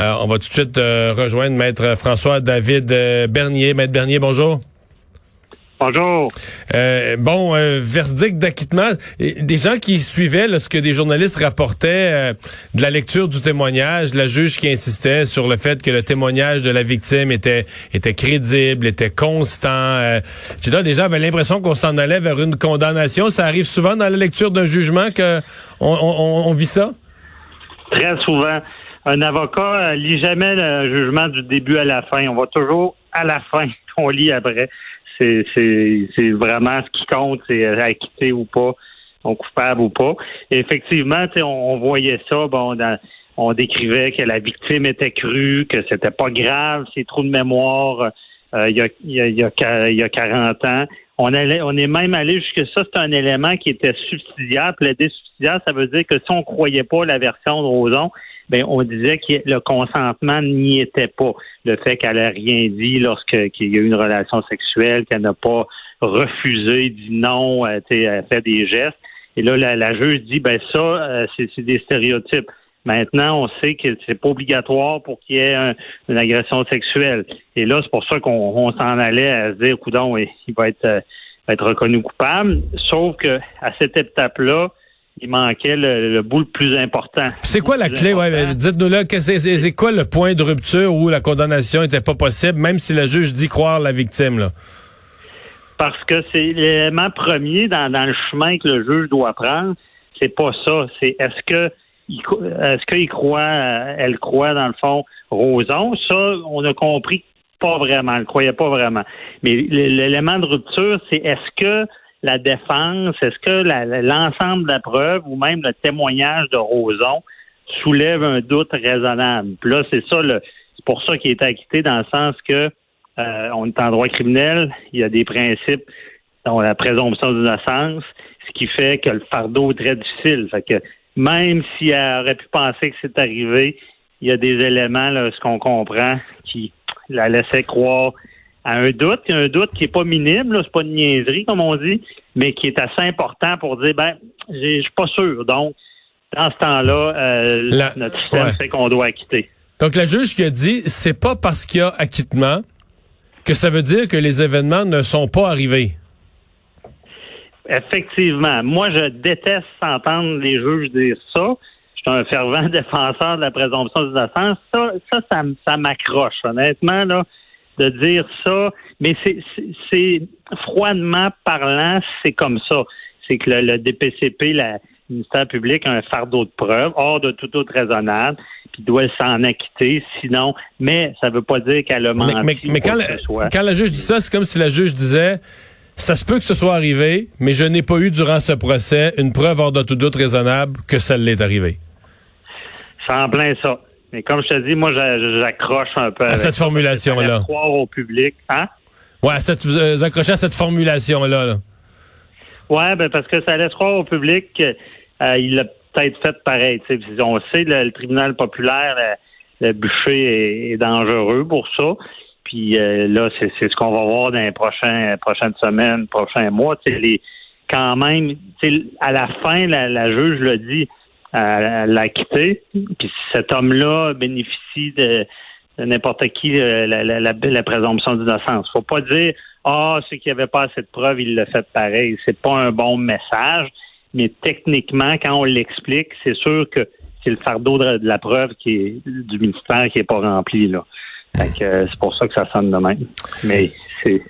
Euh, on va tout de suite euh, rejoindre Maître François-David euh, Bernier. Maître Bernier, bonjour. Bonjour. Euh, bon, euh, verdict d'acquittement. Des gens qui suivaient là, ce que des journalistes rapportaient euh, de la lecture du témoignage, la juge qui insistait sur le fait que le témoignage de la victime était était crédible, était constant. Euh, des gens avaient l'impression qu'on s'en allait vers une condamnation. Ça arrive souvent dans la lecture d'un jugement que on, on, on, vit ça? Très souvent. Un avocat lit jamais le jugement du début à la fin. On va toujours à la fin qu'on lit après c'est vraiment ce qui compte, c'est acquitté ou pas, on coupable ou pas. effectivement, on, on voyait ça, bon, on décrivait que la victime était crue, que c'était pas grave, c'est trop de mémoire euh, il, y a, il, y a, il, y a, 40 ans. On, allait, on est même allé jusque ça, c'est un élément qui était subsidiaire. Plaider subsidiaire, ça veut dire que si on croyait pas la version de Roson, ben on disait que le consentement n'y était pas. Le fait qu'elle n'a rien dit lorsqu'il y a eu une relation sexuelle, qu'elle n'a pas refusé, dit non, euh, elle fait des gestes. Et là, la, juge dit, ben ça, euh, c'est des stéréotypes. Maintenant, on sait que c'est pas obligatoire pour qu'il y ait une agression sexuelle. Et là, c'est pour ça qu'on s'en allait à se dire, coudon, il va être, euh, va être reconnu coupable. Sauf que à cette étape-là, il manquait le, bout le plus important. C'est quoi la clé? Ouais, dites-nous là, c'est quoi le point de rupture où la condamnation n'était pas possible, même si le juge dit croire la victime? Là? Parce que c'est l'élément premier dans, le chemin que le juge doit prendre. C'est pas ça. C'est est-ce que est-ce qu'il croit, elle croit dans le fond Roson? Ça, on a compris pas vraiment. Elle ne croyait pas vraiment. Mais l'élément de rupture, c'est est-ce que la défense, est-ce que l'ensemble de la preuve ou même le témoignage de Roson soulève un doute raisonnable? Puis là, c'est ça, c'est pour ça qu'il est acquitté dans le sens que euh, on est en droit criminel, il y a des principes dont la présomption d'innocence, ce qui fait que le fardeau est très difficile. Fait que même si elle aurait pu penser que c'est arrivé, il y a des éléments, là, ce qu'on comprend, qui la laissaient croire à un doute, un doute qui est pas minime, c'est pas une niaiserie comme on dit, mais qui est assez important pour dire ben je suis pas sûr. Donc dans ce temps-là, euh, notre système fait qu'on doit acquitter. Donc la juge qui a dit c'est pas parce qu'il y a acquittement que ça veut dire que les événements ne sont pas arrivés. Effectivement. Moi, je déteste entendre les juges dire ça. Je suis un fervent défenseur de la présomption d'innocence. Ça, ça, ça, ça m'accroche, honnêtement, là de dire ça, mais c'est froidement parlant, c'est comme ça. C'est que le, DPCP, le ministère public, a un fardeau de preuves hors de tout autre raisonnable, puis doit s'en acquitter, sinon, mais ça veut pas dire qu'elle a menti. Mais, mais, quand, la, quand la juge dit ça, c'est comme si la juge disait ça se peut que ce soit arrivé, mais je n'ai pas eu durant ce procès une preuve hors de tout doute raisonnable que ça l'est arrivé. C'est en plein ça. Mais comme je te dis, moi, j'accroche un peu à cette formulation-là. Croire au public, hein? Ouais, à cette, vous accrochez à cette formulation-là. Là. Ouais, ben parce que ça laisse croire au public qu'il euh, a peut-être fait pareil. T'sais. On sait le, le tribunal populaire, le, bûcher est, dangereux pour ça. Puis euh, là, c'est ce qu'on va voir dans les prochains, prochaines semaines, prochains mois. Les, quand même, à la fin, la, la juge le dit l'a quitté. Puis cet homme-là bénéficie de, n'importe qui euh, la, la, la, présomption d'innocence. Faut pas dire ah c'est qu'il n'y pas assez de preuves, il l'a fait pareil. C'est pas un bon message. Mais techniquement, quand on l'explique, c'est sûr que c'est le fardeau de, la preuve qui est du ministère qui est pas rempli là. Euh, c'est pour ça que ça sonne de même. Mais c'est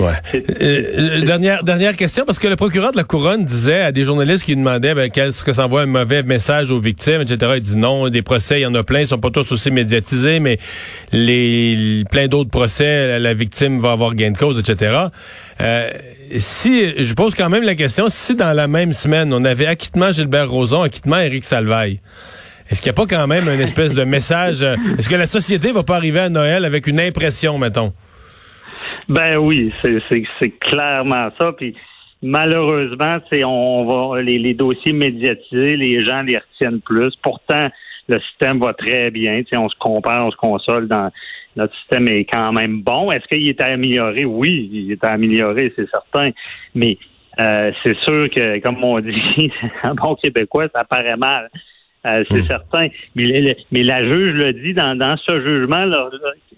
Ouais. Euh, dernière dernière question parce que le procureur de la couronne disait à des journalistes qui demandaient ben, qu'est-ce que ça envoie un mauvais message aux victimes, etc. Il dit non, des procès, il y en a plein, ils sont pas tous aussi médiatisés, mais les plein d'autres procès, la victime va avoir gain de cause, etc. Euh, si je pose quand même la question, si dans la même semaine on avait acquittement Gilbert Rozon, acquittement Éric Salvaille, est-ce qu'il n'y a pas quand même une espèce de message? Euh, est-ce que la société va pas arriver à Noël avec une impression, mettons? Ben oui, c'est clairement ça. Puis malheureusement, c'est on va les, les, dossiers médiatisés, les gens les retiennent plus. Pourtant, le système va très bien. on se compare, on se console dans notre système est quand même bon. Est-ce qu'il est amélioré? Oui, il est amélioré, c'est certain. Mais euh, c'est sûr que, comme on dit, un bon québécois, ça paraît mal. Euh, c'est hmm. certain. Mais, la juge le dit dans, dans ce jugement, là,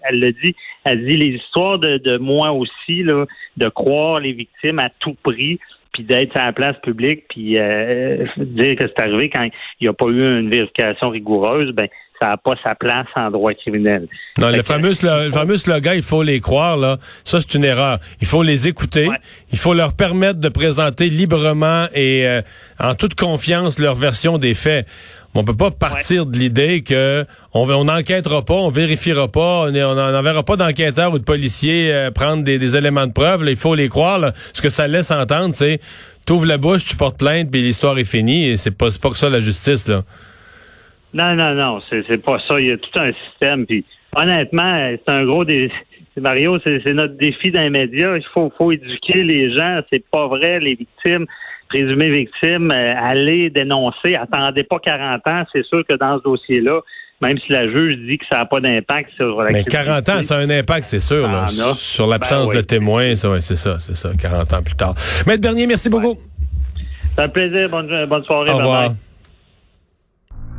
elle le dit, elle dit les histoires de, de moi aussi, là, de croire les victimes à tout prix, puis d'être à la place publique, puis euh, dire que c'est arrivé quand il n'y a pas eu une vérification rigoureuse, ben ça n'a pas sa place en droit criminel. Non, le fameux, le, fameux slogan, il faut les croire, là, ça c'est une erreur. Il faut les écouter, il faut leur permettre de présenter librement et euh, en toute confiance leur version des faits. On peut pas partir de l'idée que on on n'enquêtera pas, on vérifiera pas, on n'enverra pas d'enquêteurs ou de policiers euh, prendre des, éléments de preuve. il faut les croire. Ce que ça laisse entendre, c'est t'ouvres la bouche, tu portes plainte, puis l'histoire est finie. Et c'est pas, pas que ça la justice là. Non, non, non, c'est pas ça. Il y a tout un système. Puis honnêtement, c'est un gros des. Mario, c'est notre défi dans les médias. Il faut, faut éduquer les gens. C'est pas vrai, les victimes présumées victimes, euh, aller dénoncer, attendez pas 40 ans, c'est sûr que dans ce dossier-là, même si la juge dit que ça n'a pas d'impact sur la Mais 40 ans, ça a un impact, c'est sûr, là, sur l'absence ben de témoins. c'est ça, c'est ça, 40 ans plus tard. Maître Bernier, merci beaucoup. C'est un plaisir. Bonne, bonne soirée. Au revoir.